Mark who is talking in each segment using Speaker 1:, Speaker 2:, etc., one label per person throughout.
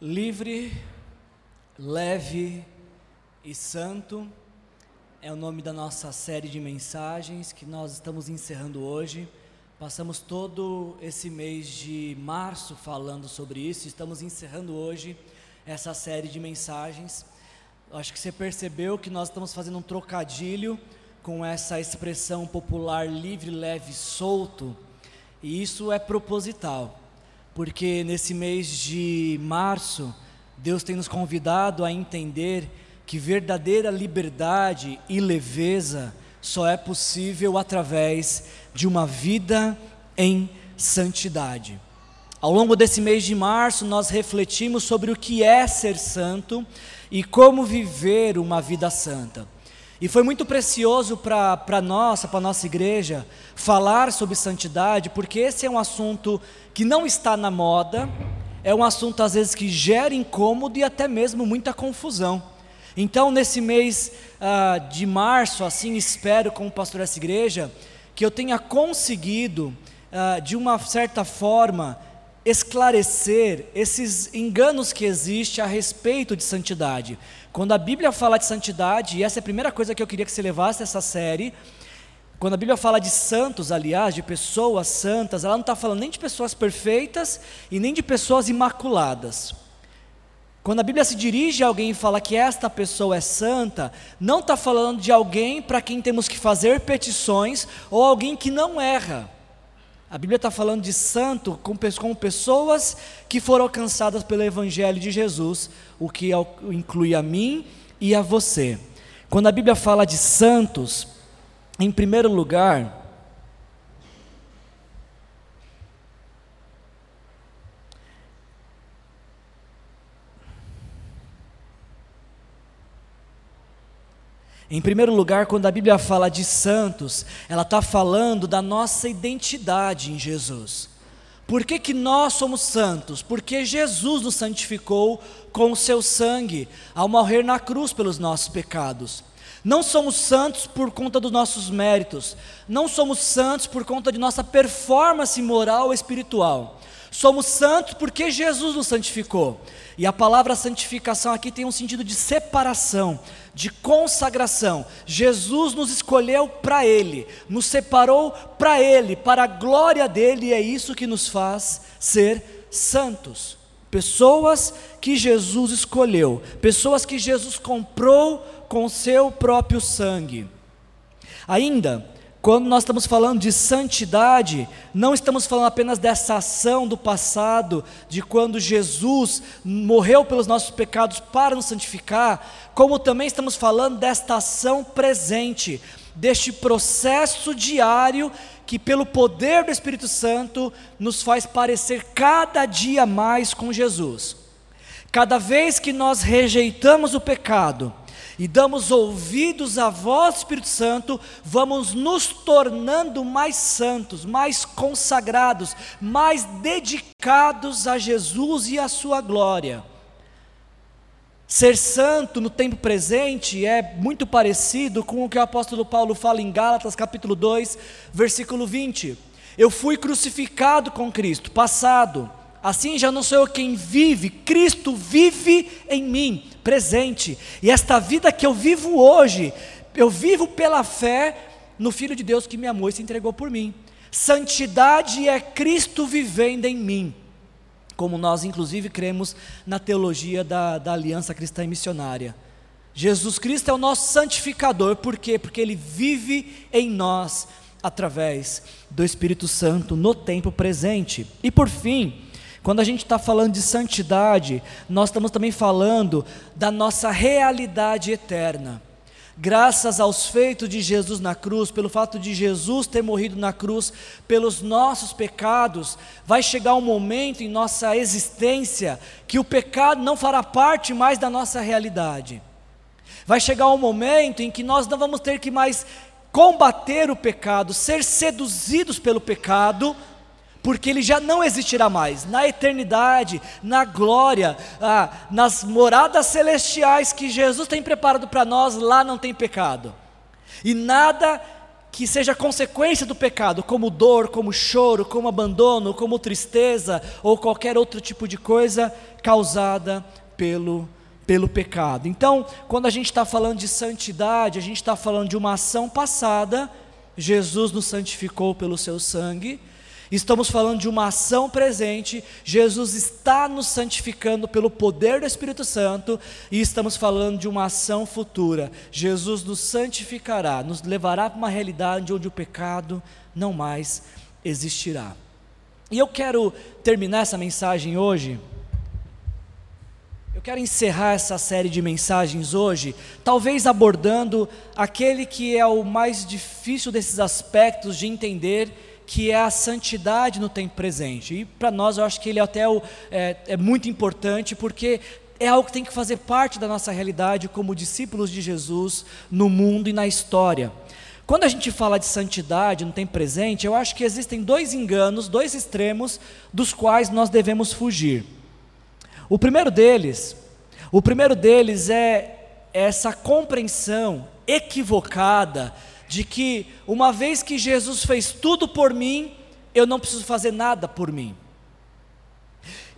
Speaker 1: Livre, leve e santo é o nome da nossa série de mensagens que nós estamos encerrando hoje. Passamos todo esse mês de março falando sobre isso, estamos encerrando hoje essa série de mensagens. Acho que você percebeu que nós estamos fazendo um trocadilho com essa expressão popular livre, leve, solto, e isso é proposital porque nesse mês de março, Deus tem nos convidado a entender que verdadeira liberdade e leveza só é possível através de uma vida em santidade. Ao longo desse mês de março, nós refletimos sobre o que é ser santo e como viver uma vida santa. E foi muito precioso para nós, para a nossa igreja, falar sobre santidade, porque esse é um assunto que não está na moda, é um assunto às vezes que gera incômodo e até mesmo muita confusão. Então, nesse mês ah, de março, assim espero, como pastor dessa igreja, que eu tenha conseguido, ah, de uma certa forma, esclarecer esses enganos que existem a respeito de santidade. Quando a Bíblia fala de santidade, e essa é a primeira coisa que eu queria que você levasse essa série, quando a Bíblia fala de santos, aliás, de pessoas santas, ela não está falando nem de pessoas perfeitas e nem de pessoas imaculadas. Quando a Bíblia se dirige a alguém e fala que esta pessoa é santa, não está falando de alguém para quem temos que fazer petições ou alguém que não erra. A Bíblia está falando de santo como pessoas que foram alcançadas pelo Evangelho de Jesus, o que inclui a mim e a você. Quando a Bíblia fala de santos, em primeiro lugar, Em primeiro lugar, quando a Bíblia fala de santos, ela está falando da nossa identidade em Jesus. Por que, que nós somos santos? Porque Jesus nos santificou com o seu sangue, ao morrer na cruz pelos nossos pecados. Não somos santos por conta dos nossos méritos, não somos santos por conta de nossa performance moral ou espiritual. Somos santos porque Jesus nos santificou. E a palavra santificação aqui tem um sentido de separação, de consagração. Jesus nos escolheu para Ele, nos separou para Ele, para a glória dele, e é isso que nos faz ser santos. Pessoas que Jesus escolheu, pessoas que Jesus comprou com seu próprio sangue. Ainda, quando nós estamos falando de santidade, não estamos falando apenas dessa ação do passado, de quando Jesus morreu pelos nossos pecados para nos santificar, como também estamos falando desta ação presente, deste processo diário que, pelo poder do Espírito Santo, nos faz parecer cada dia mais com Jesus. Cada vez que nós rejeitamos o pecado, e damos ouvidos à voz do Espírito Santo, vamos nos tornando mais santos, mais consagrados, mais dedicados a Jesus e à sua glória. Ser santo no tempo presente é muito parecido com o que o apóstolo Paulo fala em Gálatas capítulo 2, versículo 20. Eu fui crucificado com Cristo, passado. Assim já não sou eu quem vive, Cristo vive em mim, presente. E esta vida que eu vivo hoje, eu vivo pela fé no Filho de Deus que me amou e se entregou por mim. Santidade é Cristo vivendo em mim. Como nós, inclusive, cremos na teologia da, da aliança cristã e missionária. Jesus Cristo é o nosso santificador, por quê? Porque Ele vive em nós através do Espírito Santo no tempo presente. E por fim, quando a gente está falando de santidade, nós estamos também falando da nossa realidade eterna. Graças aos feitos de Jesus na cruz, pelo fato de Jesus ter morrido na cruz pelos nossos pecados, vai chegar um momento em nossa existência que o pecado não fará parte mais da nossa realidade. Vai chegar um momento em que nós não vamos ter que mais combater o pecado, ser seduzidos pelo pecado, porque ele já não existirá mais. Na eternidade, na glória, ah, nas moradas celestiais que Jesus tem preparado para nós, lá não tem pecado. E nada que seja consequência do pecado, como dor, como choro, como abandono, como tristeza ou qualquer outro tipo de coisa causada pelo pelo pecado. Então, quando a gente está falando de santidade, a gente está falando de uma ação passada, Jesus nos santificou pelo seu sangue. Estamos falando de uma ação presente, Jesus está nos santificando pelo poder do Espírito Santo, e estamos falando de uma ação futura. Jesus nos santificará, nos levará para uma realidade onde o pecado não mais existirá. E eu quero terminar essa mensagem hoje eu quero encerrar essa série de mensagens hoje, talvez abordando aquele que é o mais difícil desses aspectos de entender, que é a santidade no tempo presente. E para nós eu acho que ele até o, é, é muito importante, porque é algo que tem que fazer parte da nossa realidade como discípulos de Jesus no mundo e na história. Quando a gente fala de santidade no tempo presente, eu acho que existem dois enganos, dois extremos, dos quais nós devemos fugir. O primeiro deles, o primeiro deles é essa compreensão equivocada de que uma vez que Jesus fez tudo por mim, eu não preciso fazer nada por mim.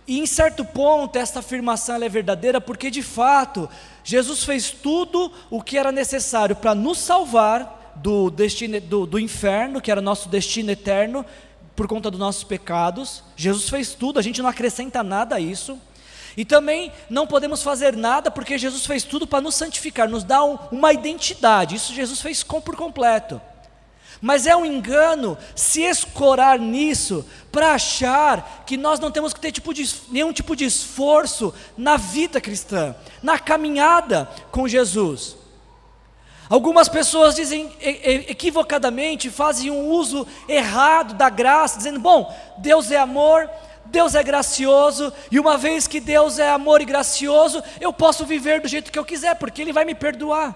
Speaker 1: E em certo ponto esta afirmação é verdadeira porque de fato Jesus fez tudo o que era necessário para nos salvar do destino do, do inferno, que era nosso destino eterno por conta dos nossos pecados. Jesus fez tudo, a gente não acrescenta nada a isso. E também não podemos fazer nada porque Jesus fez tudo para nos santificar, nos dar um, uma identidade. Isso Jesus fez com, por completo. Mas é um engano se escorar nisso para achar que nós não temos que ter tipo de, nenhum tipo de esforço na vida cristã, na caminhada com Jesus. Algumas pessoas dizem equivocadamente, fazem um uso errado da graça, dizendo: bom, Deus é amor, Deus é gracioso, e uma vez que Deus é amor e gracioso, eu posso viver do jeito que eu quiser, porque Ele vai me perdoar.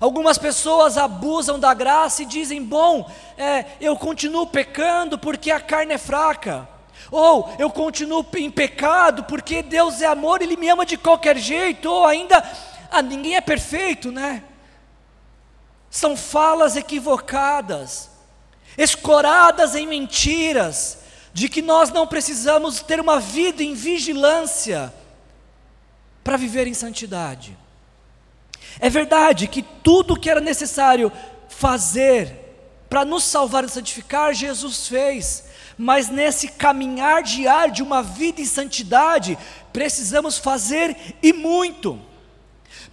Speaker 1: Algumas pessoas abusam da graça e dizem: bom, é, eu continuo pecando porque a carne é fraca. Ou eu continuo em pecado porque Deus é amor, Ele me ama de qualquer jeito. Ou ainda, ah, ninguém é perfeito, né? São falas equivocadas, escoradas em mentiras, de que nós não precisamos ter uma vida em vigilância para viver em santidade. É verdade que tudo que era necessário fazer para nos salvar e santificar, Jesus fez, mas nesse caminhar diário de uma vida em santidade, precisamos fazer e muito.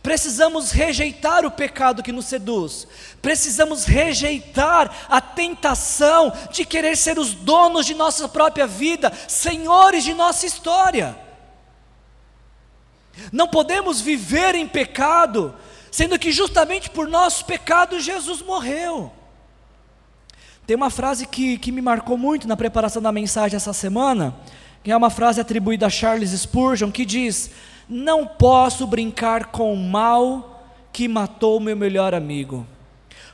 Speaker 1: Precisamos rejeitar o pecado que nos seduz, precisamos rejeitar a tentação de querer ser os donos de nossa própria vida, senhores de nossa história. Não podemos viver em pecado, sendo que justamente por nossos pecados Jesus morreu. Tem uma frase que, que me marcou muito na preparação da mensagem essa semana, que é uma frase atribuída a Charles Spurgeon, que diz: não posso brincar com o mal que matou meu melhor amigo.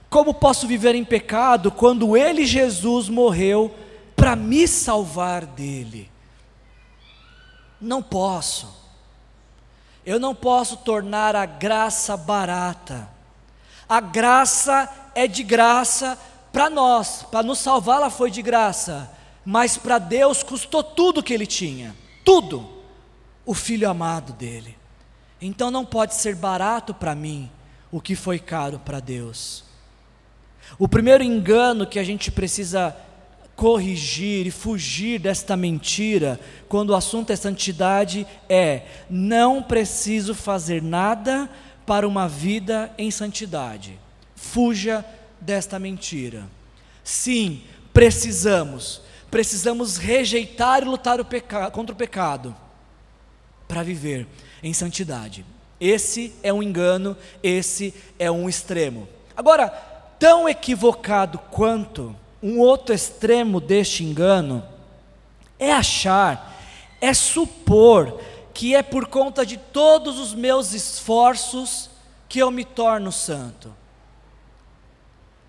Speaker 1: Como posso viver em pecado quando ele, Jesus, morreu para me salvar dele? Não posso. Eu não posso tornar a graça barata. A graça é de graça para nós, para nos salvar, ela foi de graça, mas para Deus custou tudo que ele tinha, tudo o filho amado dele. Então não pode ser barato para mim o que foi caro para Deus. O primeiro engano que a gente precisa corrigir e fugir desta mentira, quando o assunto é santidade, é: não preciso fazer nada para uma vida em santidade. Fuja desta mentira. Sim, precisamos, precisamos rejeitar e lutar o contra o pecado para viver em santidade. Esse é um engano, esse é um extremo. Agora, tão equivocado quanto um outro extremo deste engano é achar, é supor que é por conta de todos os meus esforços que eu me torno santo.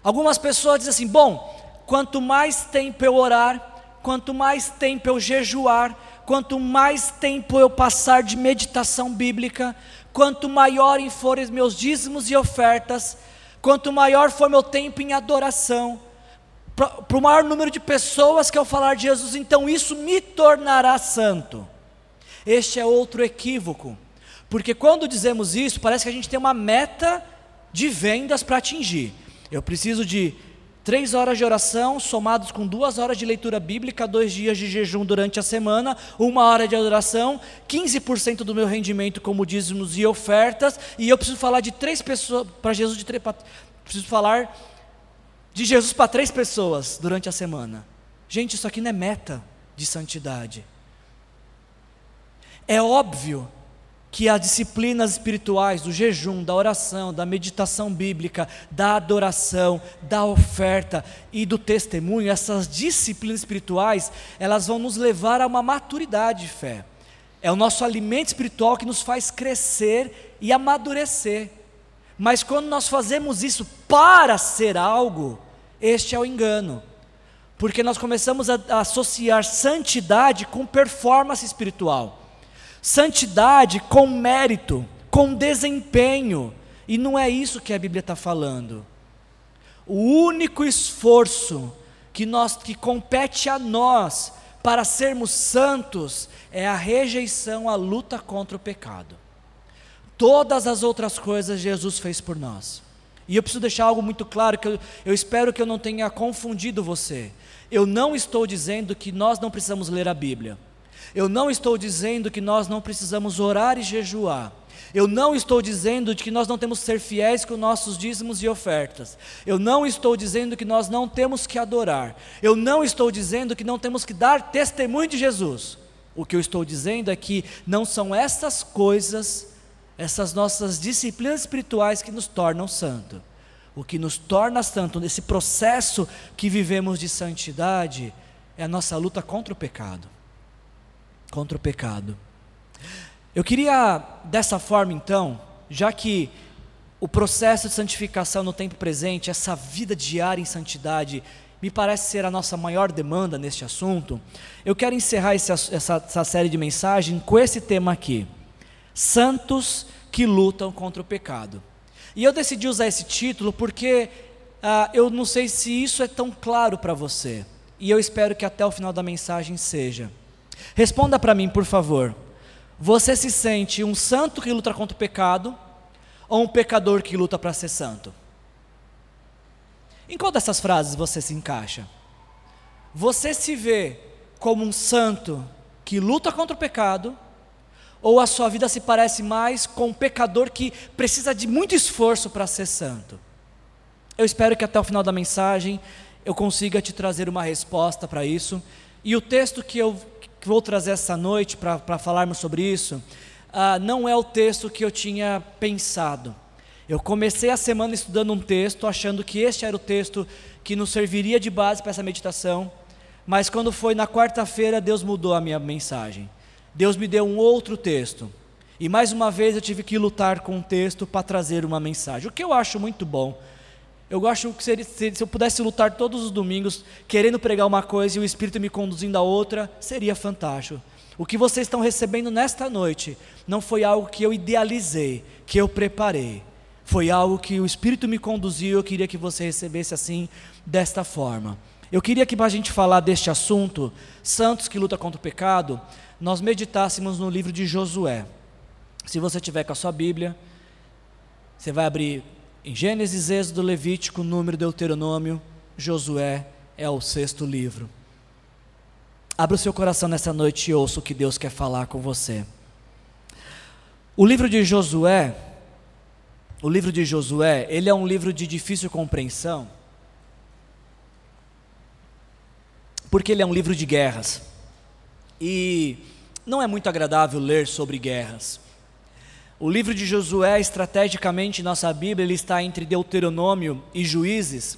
Speaker 1: Algumas pessoas dizem assim: bom, quanto mais tempo eu orar, quanto mais tempo eu jejuar, quanto mais tempo eu passar de meditação bíblica, quanto maiorem forem meus dízimos e ofertas, quanto maior for meu tempo em adoração, para o maior número de pessoas que eu falar de Jesus, então isso me tornará santo. Este é outro equívoco, porque quando dizemos isso, parece que a gente tem uma meta de vendas para atingir. Eu preciso de três horas de oração, somados com duas horas de leitura bíblica, dois dias de jejum durante a semana, uma hora de adoração, 15% do meu rendimento como dízimos e ofertas, e eu preciso falar de três pessoas, para Jesus, de três, preciso falar de Jesus para três pessoas durante a semana. Gente, isso aqui não é meta de santidade. É óbvio que as disciplinas espirituais, do jejum, da oração, da meditação bíblica, da adoração, da oferta e do testemunho, essas disciplinas espirituais, elas vão nos levar a uma maturidade de fé. É o nosso alimento espiritual que nos faz crescer e amadurecer. Mas quando nós fazemos isso para ser algo, este é o engano. Porque nós começamos a, associar santidade com performance espiritual, santidade com mérito, com desempenho, e não é isso que a Bíblia está falando. O único esforço que, nós, que compete a nós para sermos santos é a rejeição, a luta contra o pecado. Todas as outras coisas Jesus fez por nós. E eu preciso deixar algo muito claro, que eu, eu espero que eu não tenha confundido você. Eu não estou dizendo que nós não precisamos ler a Bíblia. Eu não estou dizendo que nós não precisamos orar e jejuar. Eu não estou dizendo que nós não temos que ser fiéis com nossos dízimos e ofertas. Eu não estou dizendo que nós não temos que adorar. Eu não estou dizendo que não temos que dar testemunho de Jesus. O que eu estou dizendo é que não são essas coisas essas nossas disciplinas espirituais que nos tornam santo. O que nos torna santo nesse processo que vivemos de santidade é a nossa luta contra o pecado. Contra o pecado. Eu queria, dessa forma então, já que o processo de santificação no tempo presente, essa vida diária em santidade, me parece ser a nossa maior demanda neste assunto, eu quero encerrar esse, essa, essa série de mensagens com esse tema aqui santos que lutam contra o pecado. E eu decidi usar esse título porque ah, eu não sei se isso é tão claro para você, e eu espero que até o final da mensagem seja. Responda para mim, por favor. Você se sente um santo que luta contra o pecado ou um pecador que luta para ser santo? Em qual dessas frases você se encaixa? Você se vê como um santo que luta contra o pecado ou a sua vida se parece mais com um pecador que precisa de muito esforço para ser santo? Eu espero que até o final da mensagem eu consiga te trazer uma resposta para isso. E o texto que eu que vou trazer essa noite para falarmos sobre isso, uh, não é o texto que eu tinha pensado. Eu comecei a semana estudando um texto, achando que este era o texto que nos serviria de base para essa meditação, mas quando foi na quarta-feira, Deus mudou a minha mensagem. Deus me deu um outro texto. E mais uma vez eu tive que lutar com um texto para trazer uma mensagem. O que eu acho muito bom. Eu gosto que se, se eu pudesse lutar todos os domingos, querendo pregar uma coisa e o Espírito me conduzindo a outra, seria fantástico. O que vocês estão recebendo nesta noite não foi algo que eu idealizei, que eu preparei. Foi algo que o Espírito me conduziu, eu queria que você recebesse assim, desta forma. Eu queria que para a gente falar deste assunto, santos que lutam contra o pecado, nós meditássemos no livro de Josué. Se você tiver com a sua Bíblia, você vai abrir em Gênesis, Êxodo, Levítico, Número, Deuteronômio, Josué é o sexto livro. Abra o seu coração nessa noite e ouça o que Deus quer falar com você. O livro de Josué, o livro de Josué, ele é um livro de difícil compreensão, porque ele é um livro de guerras. E não é muito agradável ler sobre guerras. O livro de Josué, estrategicamente nossa Bíblia, ele está entre Deuteronômio e Juízes,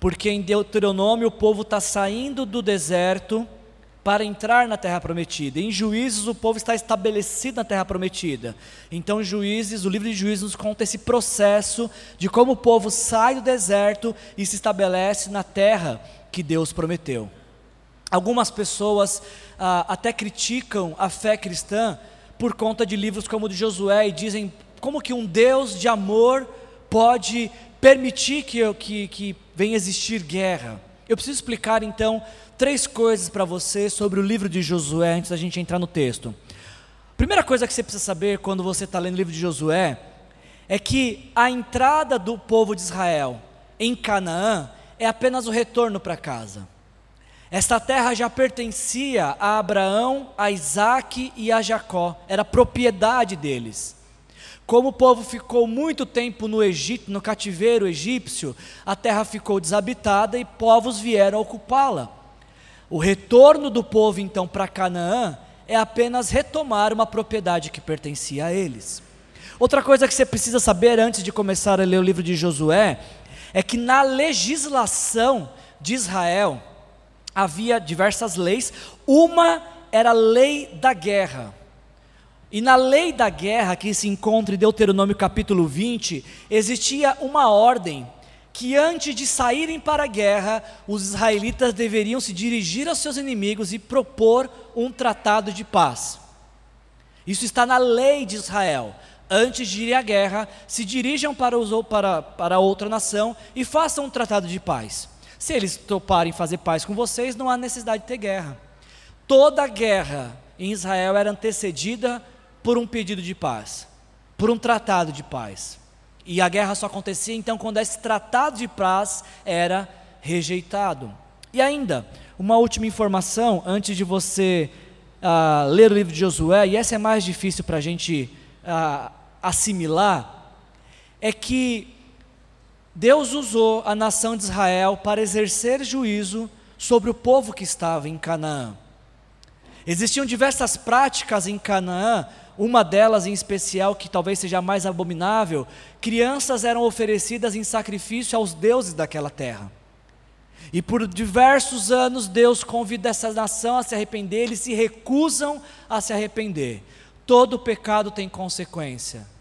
Speaker 1: porque em Deuteronômio o povo está saindo do deserto para entrar na terra prometida. Em Juízes o povo está estabelecido na terra prometida. Então Juízes, o livro de Juízes nos conta esse processo de como o povo sai do deserto e se estabelece na terra que Deus prometeu. Algumas pessoas ah, até criticam a fé cristã por conta de livros como o de Josué e dizem como que um Deus de amor pode permitir que, que, que venha existir guerra? Eu preciso explicar então três coisas para você sobre o livro de Josué antes da gente entrar no texto. Primeira coisa que você precisa saber quando você está lendo o livro de Josué é que a entrada do povo de Israel em Canaã é apenas o retorno para casa. Esta terra já pertencia a Abraão, a Isaac e a Jacó, era propriedade deles. Como o povo ficou muito tempo no Egito, no cativeiro egípcio, a terra ficou desabitada e povos vieram ocupá-la. O retorno do povo então para Canaã é apenas retomar uma propriedade que pertencia a eles. Outra coisa que você precisa saber antes de começar a ler o livro de Josué é que na legislação de Israel havia diversas leis, uma era a lei da guerra. E na lei da guerra, que se encontra em Deuteronômio capítulo 20, existia uma ordem que antes de saírem para a guerra, os israelitas deveriam se dirigir aos seus inimigos e propor um tratado de paz. Isso está na lei de Israel antes de ir à guerra, se dirijam para, os, para, para outra nação e façam um tratado de paz. Se eles toparem fazer paz com vocês, não há necessidade de ter guerra. Toda guerra em Israel era antecedida por um pedido de paz, por um tratado de paz. E a guerra só acontecia então quando esse tratado de paz era rejeitado. E ainda, uma última informação antes de você uh, ler o livro de Josué, e essa é mais difícil para a gente uh, assimilar é que Deus usou a nação de Israel para exercer juízo sobre o povo que estava em Canaã. Existiam diversas práticas em Canaã, uma delas em especial, que talvez seja mais abominável: crianças eram oferecidas em sacrifício aos deuses daquela terra. E por diversos anos Deus convida essa nação a se arrepender, eles se recusam a se arrepender. Todo pecado tem consequência.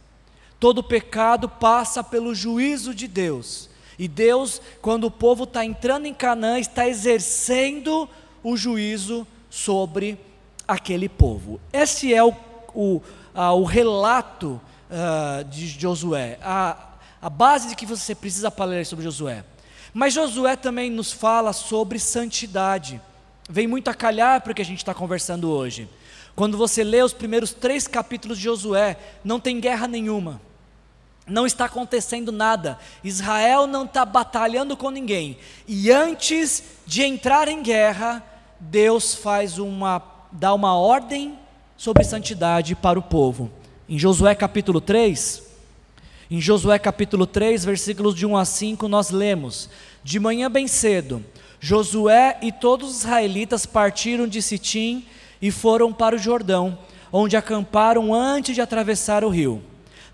Speaker 1: Todo pecado passa pelo juízo de Deus. E Deus, quando o povo está entrando em Canaã, está exercendo o juízo sobre aquele povo. Esse é o, o, a, o relato uh, de Josué, a, a base de que você precisa para ler sobre Josué. Mas Josué também nos fala sobre santidade. Vem muito a calhar para o que a gente está conversando hoje. Quando você lê os primeiros três capítulos de Josué, não tem guerra nenhuma, não está acontecendo nada, Israel não está batalhando com ninguém, e antes de entrar em guerra, Deus faz uma, dá uma ordem sobre santidade para o povo. Em Josué capítulo 3, em Josué capítulo 3, versículos de 1 a 5, nós lemos: De manhã bem cedo, Josué e todos os israelitas partiram de Sitim e foram para o Jordão, onde acamparam antes de atravessar o rio.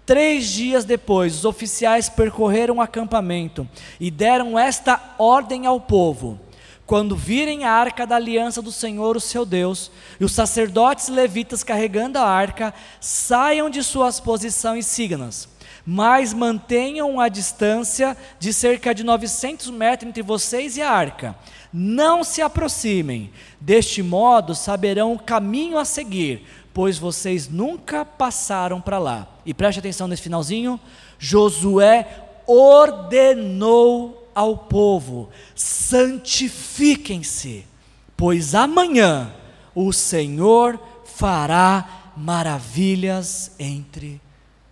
Speaker 1: Três dias depois, os oficiais percorreram o acampamento e deram esta ordem ao povo: quando virem a arca da aliança do Senhor, o seu Deus, e os sacerdotes levitas carregando a arca, saiam de suas posições sigam-nas. Mas mantenham a distância de cerca de 900 metros entre vocês e a arca não se aproximem, deste modo saberão o caminho a seguir, pois vocês nunca passaram para lá. E preste atenção nesse finalzinho: Josué ordenou ao povo: santifiquem-se, pois amanhã o Senhor fará maravilhas entre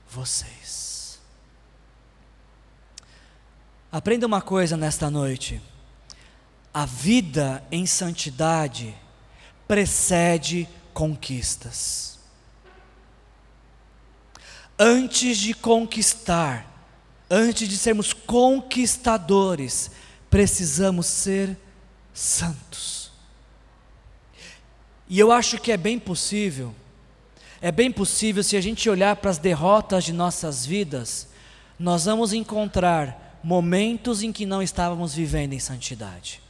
Speaker 1: vocês. Aprenda uma coisa nesta noite. A vida em santidade precede conquistas. Antes de conquistar, antes de sermos conquistadores, precisamos ser santos. E eu acho que é bem possível, é bem possível se a gente olhar para as derrotas de nossas vidas, nós vamos encontrar momentos em que não estávamos vivendo em santidade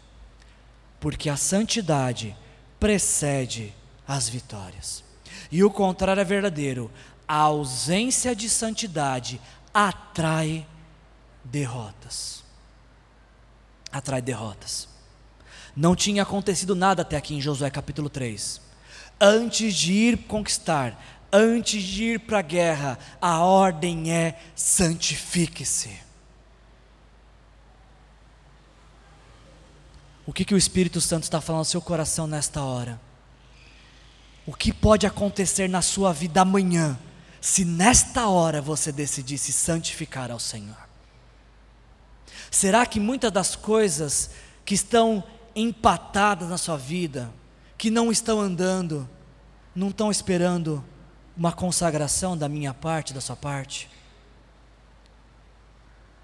Speaker 1: porque a santidade precede as vitórias. E o contrário é verdadeiro: a ausência de santidade atrai derrotas. Atrai derrotas. Não tinha acontecido nada até aqui em Josué capítulo 3. Antes de ir conquistar, antes de ir para a guerra, a ordem é santifique-se. O que, que o Espírito Santo está falando no seu coração nesta hora? O que pode acontecer na sua vida amanhã, se nesta hora você decidir se santificar ao Senhor? Será que muitas das coisas que estão empatadas na sua vida, que não estão andando, não estão esperando uma consagração da minha parte, da sua parte?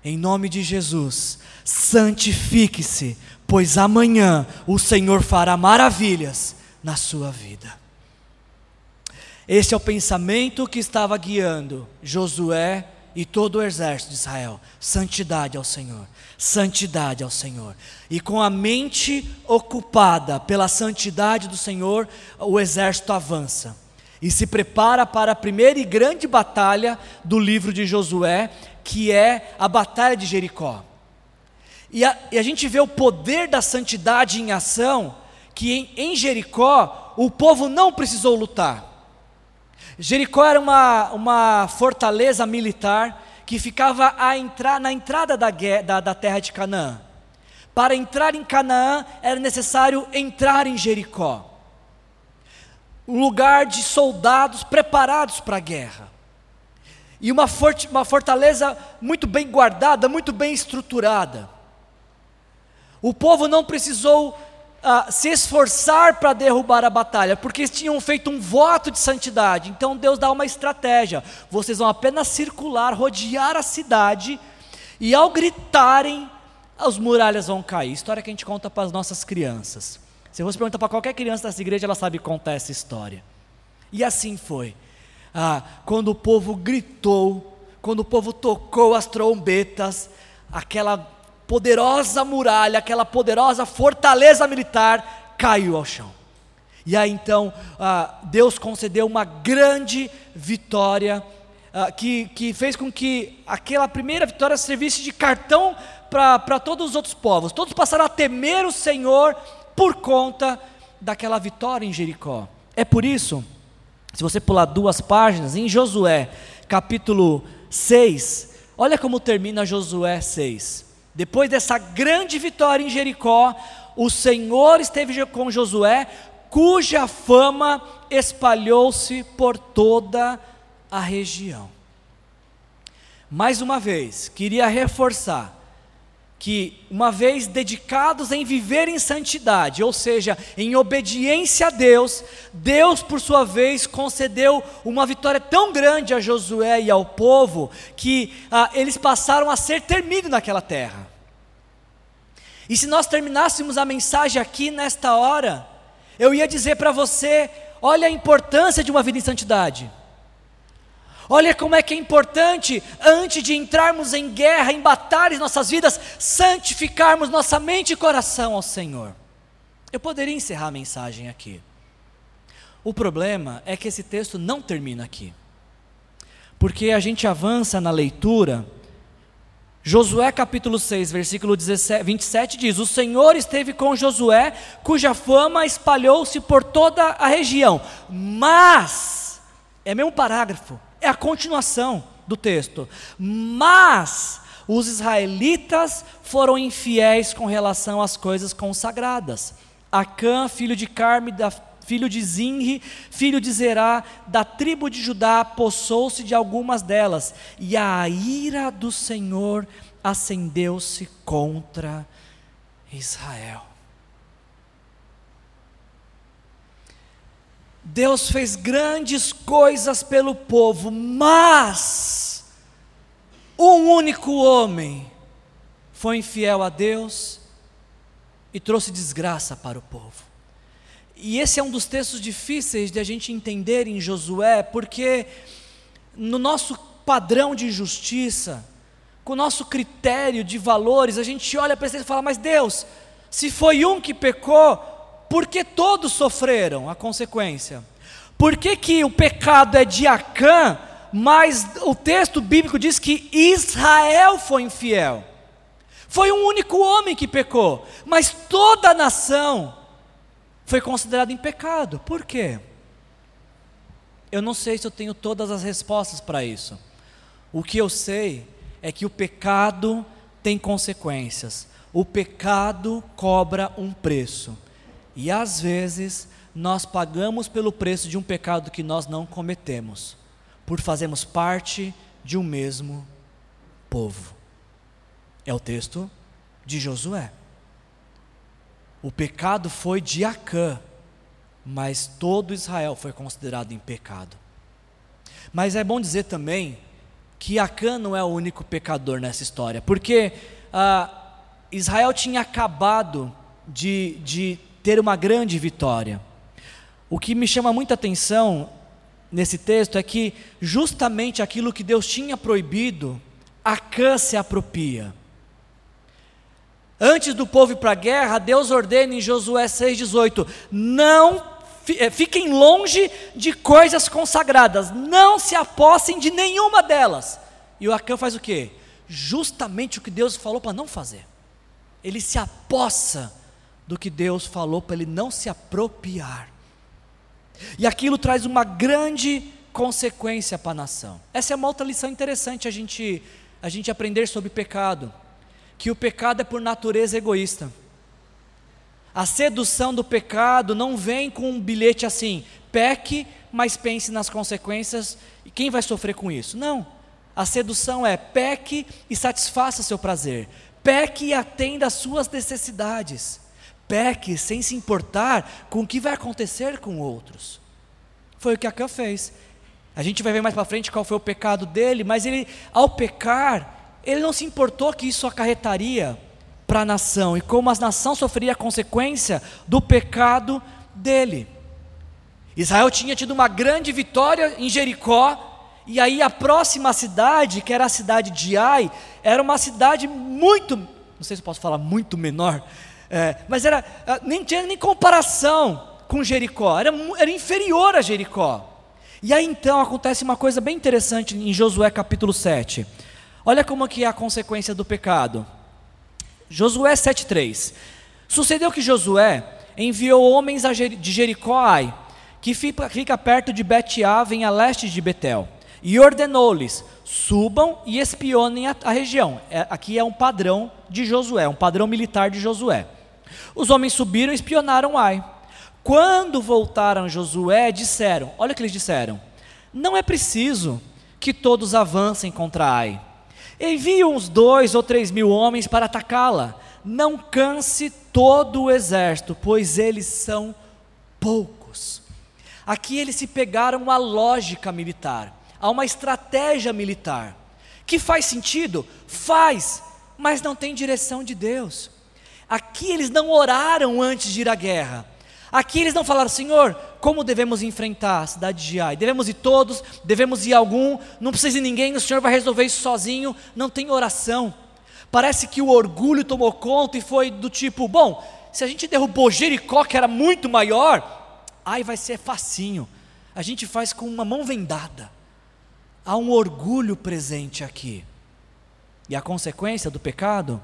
Speaker 1: Em nome de Jesus, santifique-se, pois amanhã o Senhor fará maravilhas na sua vida. Esse é o pensamento que estava guiando Josué e todo o exército de Israel. Santidade ao Senhor, santidade ao Senhor. E com a mente ocupada pela santidade do Senhor, o exército avança e se prepara para a primeira e grande batalha do livro de Josué, que é a batalha de Jericó. E a, e a gente vê o poder da santidade em ação, que em, em Jericó o povo não precisou lutar. Jericó era uma, uma fortaleza militar que ficava a entrar, na entrada da, da, da terra de Canaã. Para entrar em Canaã era necessário entrar em Jericó um lugar de soldados preparados para a guerra. E uma, forte, uma fortaleza muito bem guardada, muito bem estruturada. O povo não precisou se esforçar para derrubar a batalha, porque eles tinham feito um voto de santidade. Então Deus dá uma estratégia: vocês vão apenas circular, rodear a cidade, e ao gritarem, as muralhas vão cair. História que a gente conta para as nossas crianças. Se você perguntar para qualquer criança dessa igreja, ela sabe contar essa história. E assim foi. Ah, quando o povo gritou, quando o povo tocou as trombetas, aquela poderosa muralha, aquela poderosa fortaleza militar caiu ao chão. E aí então ah, Deus concedeu uma grande vitória, ah, que, que fez com que aquela primeira vitória servisse de cartão para todos os outros povos. Todos passaram a temer o Senhor por conta daquela vitória em Jericó. É por isso, se você pular duas páginas, em Josué capítulo 6, olha como termina Josué 6. Depois dessa grande vitória em Jericó, o Senhor esteve com Josué, cuja fama espalhou-se por toda a região. Mais uma vez, queria reforçar que, uma vez dedicados em viver em santidade, ou seja, em obediência a Deus, Deus, por sua vez, concedeu uma vitória tão grande a Josué e ao povo, que ah, eles passaram a ser termidos naquela terra. E se nós terminássemos a mensagem aqui nesta hora, eu ia dizer para você: olha a importância de uma vida em santidade. Olha como é que é importante, antes de entrarmos em guerra, em batalhas nossas vidas, santificarmos nossa mente e coração ao Senhor. Eu poderia encerrar a mensagem aqui. O problema é que esse texto não termina aqui. Porque a gente avança na leitura. Josué capítulo 6, versículo 17, 27 diz: O Senhor esteve com Josué, cuja fama espalhou-se por toda a região. Mas, é mesmo parágrafo, é a continuação do texto. Mas os israelitas foram infiéis com relação às coisas consagradas. Acã, filho de Carme, da, filho de Zinri, filho de Zerá, da tribo de Judá, possou-se de algumas delas, e a ira do Senhor acendeu-se contra Israel. Deus fez grandes coisas pelo povo, mas um único homem foi infiel a Deus e trouxe desgraça para o povo. E esse é um dos textos difíceis de a gente entender em Josué, porque no nosso padrão de justiça, com o nosso critério de valores, a gente olha para isso e fala: Mas Deus, se foi um que pecou, porque todos sofreram a consequência. Por que, que o pecado é de Acã, mas o texto bíblico diz que Israel foi infiel? Foi um único homem que pecou, mas toda a nação foi considerada em pecado. Por quê? Eu não sei se eu tenho todas as respostas para isso. O que eu sei é que o pecado tem consequências. O pecado cobra um preço. E às vezes nós pagamos pelo preço de um pecado que nós não cometemos, por fazermos parte de um mesmo povo. É o texto de Josué. O pecado foi de Acã, mas todo Israel foi considerado em pecado. Mas é bom dizer também que Acã não é o único pecador nessa história, porque ah, Israel tinha acabado de, de ter uma grande vitória. O que me chama muita atenção nesse texto é que justamente aquilo que Deus tinha proibido, Acã se apropria. Antes do povo ir para a guerra, Deus ordena em Josué 6,18: não eh, fiquem longe de coisas consagradas, não se apossem de nenhuma delas. E o Acã faz o quê? Justamente o que Deus falou para não fazer. Ele se apossa do que Deus falou para ele não se apropriar. E aquilo traz uma grande consequência para a nação. Essa é uma outra lição interessante a gente, a gente aprender sobre pecado que o pecado é por natureza egoísta. A sedução do pecado não vem com um bilhete assim, peque, mas pense nas consequências e quem vai sofrer com isso. Não. A sedução é peque e satisfaça seu prazer. Peque e atenda às suas necessidades. Peque sem se importar com o que vai acontecer com outros. Foi o que Acã fez. A gente vai ver mais para frente qual foi o pecado dele, mas ele, ao pecar, ele não se importou que isso acarretaria para a nação e como a nação sofreria a consequência do pecado dele. Israel tinha tido uma grande vitória em Jericó, e aí a próxima cidade, que era a cidade de Ai, era uma cidade muito, não sei se posso falar muito menor, é, mas era, é, nem tinha nem comparação com Jericó, era, era inferior a Jericó. E aí então acontece uma coisa bem interessante em Josué capítulo 7. Olha como que é a consequência do pecado. Josué 7,3. Sucedeu que Josué enviou homens de Jericó Ai, que fica, perto de Bet-Aven, a leste de Betel, e ordenou-lhes: subam e espionem a, a região. É, aqui é um padrão de Josué, um padrão militar de Josué. Os homens subiram e espionaram Ai. Quando voltaram Josué, disseram: Olha o que eles disseram. Não é preciso que todos avancem contra Ai Envie uns dois ou três mil homens para atacá-la. Não canse todo o exército, pois eles são poucos. Aqui eles se pegaram a lógica militar, a uma estratégia militar. Que faz sentido? Faz, mas não tem direção de Deus. Aqui eles não oraram antes de ir à guerra. Aqui eles não falaram, Senhor, como devemos enfrentar a cidade de Ai? Devemos ir todos, devemos ir algum, não precisa ir ninguém, o Senhor vai resolver isso sozinho, não tem oração. Parece que o orgulho tomou conta e foi do tipo, bom, se a gente derrubou Jericó, que era muito maior, Ai vai ser facinho. A gente faz com uma mão vendada. Há um orgulho presente aqui. E a consequência do pecado?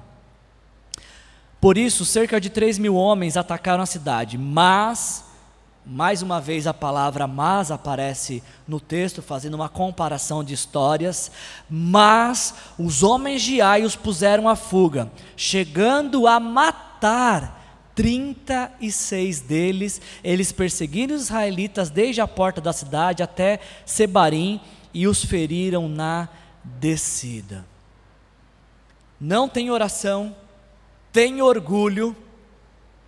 Speaker 1: Por isso, cerca de 3 mil homens atacaram a cidade, mas, mais uma vez a palavra mas aparece no texto, fazendo uma comparação de histórias. Mas os homens de Ai os puseram à fuga, chegando a matar 36 deles. Eles perseguiram os israelitas desde a porta da cidade até Sebarim e os feriram na descida. Não tem oração, tem orgulho,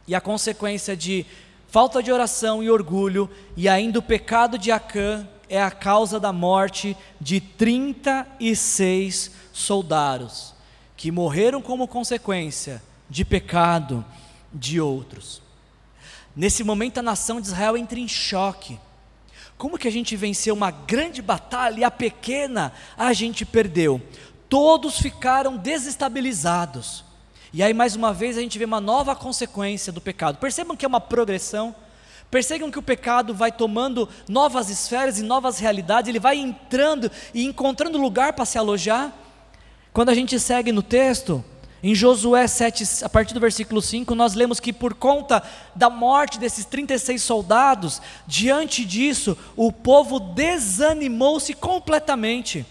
Speaker 1: e a consequência de falta de oração e orgulho, e ainda o pecado de Acã, é a causa da morte de 36 soldados, que morreram como consequência de pecado de outros. Nesse momento a nação de Israel entra em choque. Como que a gente venceu uma grande batalha e a pequena a gente perdeu? Todos ficaram desestabilizados. E aí, mais uma vez, a gente vê uma nova consequência do pecado. Percebam que é uma progressão. Percebam que o pecado vai tomando novas esferas e novas realidades, ele vai entrando e encontrando lugar para se alojar. Quando a gente segue no texto, Em Josué 7, a partir do versículo 5, nós lemos que por conta da morte desses 36 soldados, diante disso, o povo desanimou-se completamente.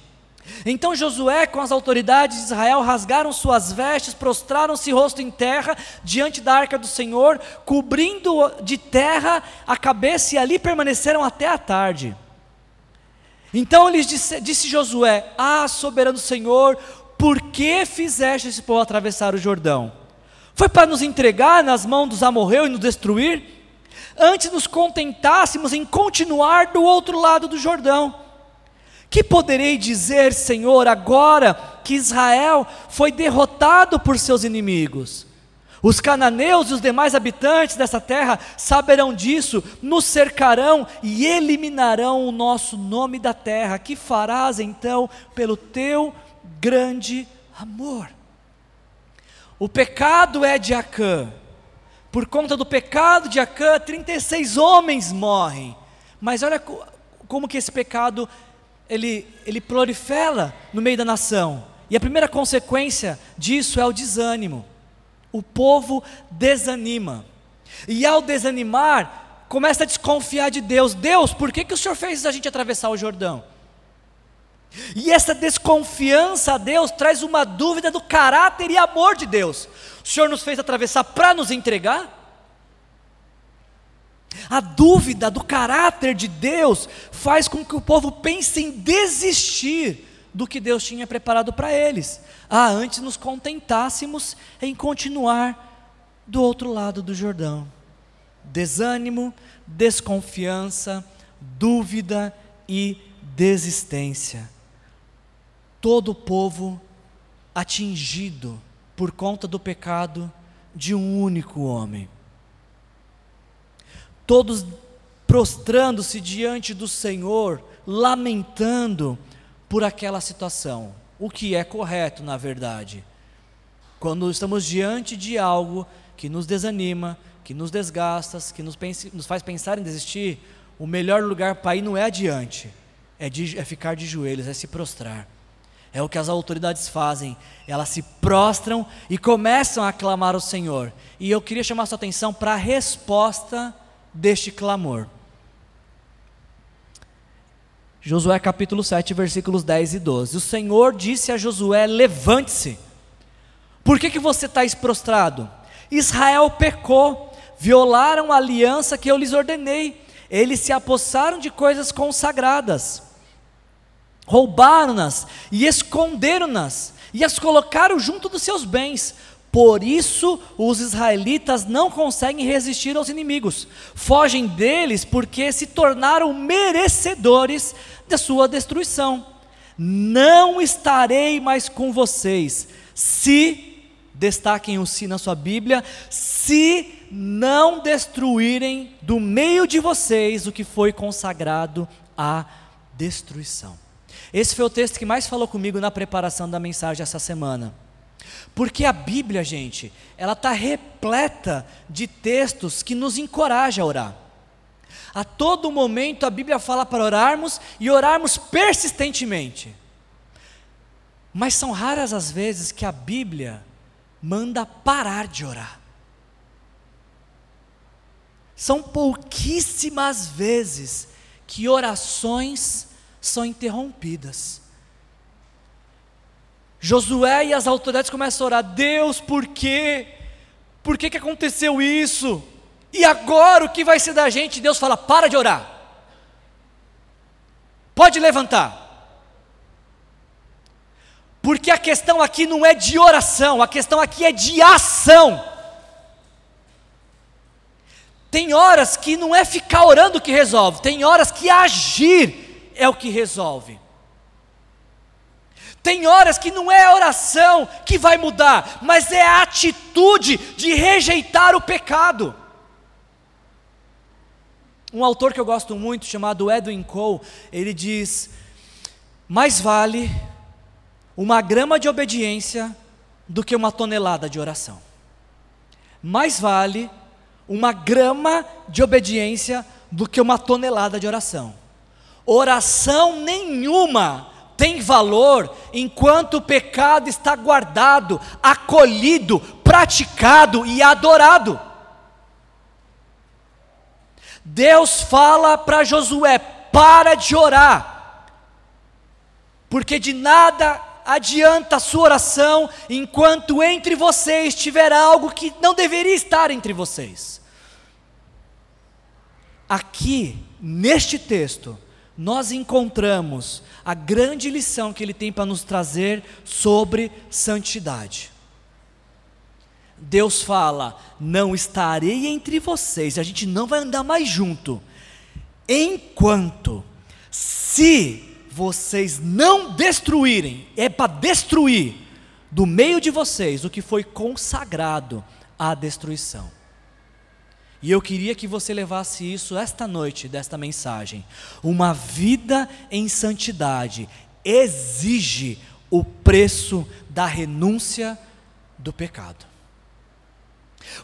Speaker 1: Então Josué, com as autoridades de Israel, rasgaram suas vestes, prostraram-se rosto em terra diante da arca do Senhor, cobrindo de terra a cabeça e ali permaneceram até a tarde. Então lhes disse, disse Josué: Ah, soberano Senhor, por que fizeste esse povo atravessar o Jordão? Foi para nos entregar nas mãos dos amorreus e nos destruir? Antes nos contentássemos em continuar do outro lado do Jordão. Que poderei dizer, Senhor, agora que Israel foi derrotado por seus inimigos? Os cananeus e os demais habitantes dessa terra saberão disso, nos cercarão e eliminarão o nosso nome da terra. Que farás então pelo teu grande amor. O pecado é de Acã. Por conta do pecado de Acã, 36 homens morrem. Mas olha como que esse pecado ele, ele prolifera no meio da nação. E a primeira consequência disso é o desânimo. O povo desanima. E ao desanimar, começa a desconfiar de Deus. Deus, por que, que o Senhor fez a gente atravessar o Jordão? E essa desconfiança a Deus traz uma dúvida do caráter e amor de Deus. O Senhor nos fez atravessar para nos entregar? A dúvida do caráter de Deus faz com que o povo pense em desistir do que Deus tinha preparado para eles. Ah, antes nos contentássemos em continuar do outro lado do Jordão. Desânimo, desconfiança, dúvida e desistência todo o povo atingido por conta do pecado de um único homem. Todos prostrando-se diante do Senhor, lamentando por aquela situação, o que é correto, na verdade. Quando estamos diante de algo que nos desanima, que nos desgasta, que nos, pense, nos faz pensar em desistir, o melhor lugar para ir não é adiante, é, de, é ficar de joelhos, é se prostrar. É o que as autoridades fazem. Elas se prostram e começam a clamar ao Senhor. E eu queria chamar sua atenção para a resposta deste clamor. Josué capítulo 7, versículos 10 e 12. O Senhor disse a Josué: Levante-se. Por que, que você está prostrado? Israel pecou, violaram a aliança que eu lhes ordenei, eles se apossaram de coisas consagradas roubaram-nas e esconderam-nas e as colocaram junto dos seus bens. Por isso, os israelitas não conseguem resistir aos inimigos, fogem deles porque se tornaram merecedores da sua destruição. Não estarei mais com vocês, se, destaquem o si na sua Bíblia, se não destruírem do meio de vocês o que foi consagrado à destruição. Esse foi o texto que mais falou comigo na preparação da mensagem essa semana. Porque a Bíblia, gente, ela está repleta de textos que nos encorajam a orar. A todo momento a Bíblia fala para orarmos e orarmos persistentemente. Mas são raras as vezes que a Bíblia manda parar de orar. São pouquíssimas vezes que orações são interrompidas. Josué e as autoridades começam a orar: Deus, por quê? Por que, que aconteceu isso? E agora o que vai ser da gente? Deus fala: para de orar. Pode levantar. Porque a questão aqui não é de oração, a questão aqui é de ação. Tem horas que não é ficar orando que resolve, tem horas que agir é o que resolve. Tem horas que não é a oração que vai mudar, mas é a atitude de rejeitar o pecado. Um autor que eu gosto muito, chamado Edwin Cole, ele diz: mais vale uma grama de obediência do que uma tonelada de oração. Mais vale uma grama de obediência do que uma tonelada de oração. Oração nenhuma tem valor enquanto o pecado está guardado, acolhido, praticado e adorado. Deus fala para Josué: para de orar, porque de nada adianta a sua oração enquanto entre vocês tiver algo que não deveria estar entre vocês. Aqui, neste texto, nós encontramos a grande lição que ele tem para nos trazer sobre santidade. Deus fala: Não estarei entre vocês, a gente não vai andar mais junto, enquanto, se vocês não destruírem, é para destruir do meio de vocês o que foi consagrado à destruição. E eu queria que você levasse isso esta noite desta mensagem. Uma vida em santidade exige o preço da renúncia do pecado.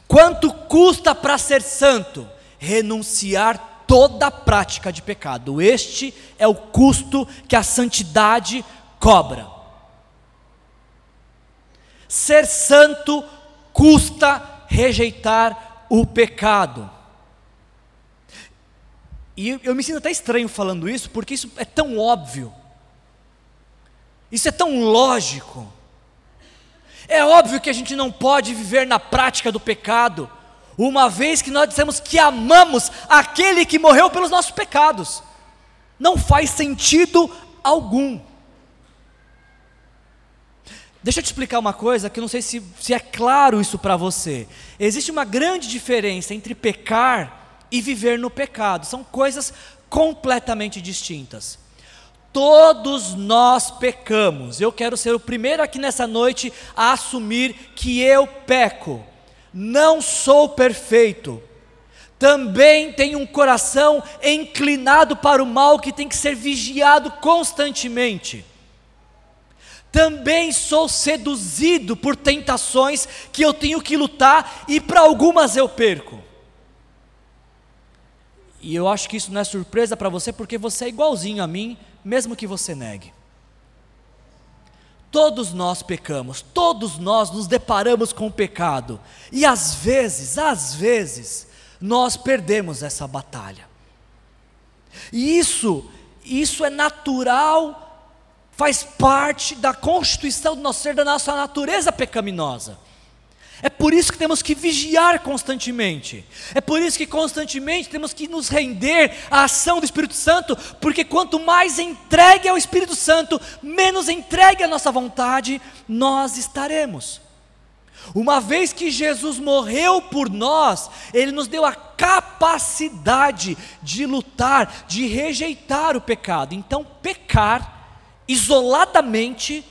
Speaker 1: Quanto custa para ser santo? Renunciar toda prática de pecado. Este é o custo que a santidade cobra. Ser santo custa rejeitar o pecado. E eu me sinto até estranho falando isso, porque isso é tão óbvio. Isso é tão lógico. É óbvio que a gente não pode viver na prática do pecado, uma vez que nós dissemos que amamos aquele que morreu pelos nossos pecados. Não faz sentido algum. Deixa eu te explicar uma coisa que eu não sei se, se é claro isso para você. Existe uma grande diferença entre pecar e viver no pecado. São coisas completamente distintas. Todos nós pecamos. Eu quero ser o primeiro aqui nessa noite a assumir que eu peco. Não sou perfeito. Também tenho um coração inclinado para o mal que tem que ser vigiado constantemente. Também sou seduzido por tentações que eu tenho que lutar e para algumas eu perco. E eu acho que isso não é surpresa para você, porque você é igualzinho a mim, mesmo que você negue. Todos nós pecamos, todos nós nos deparamos com o pecado, e às vezes, às vezes, nós perdemos essa batalha. E isso, isso é natural faz parte da constituição do nosso ser, da nossa natureza pecaminosa. É por isso que temos que vigiar constantemente. É por isso que constantemente temos que nos render à ação do Espírito Santo, porque quanto mais entregue ao Espírito Santo, menos entregue à nossa vontade nós estaremos. Uma vez que Jesus morreu por nós, Ele nos deu a capacidade de lutar, de rejeitar o pecado. Então, pecar isoladamente,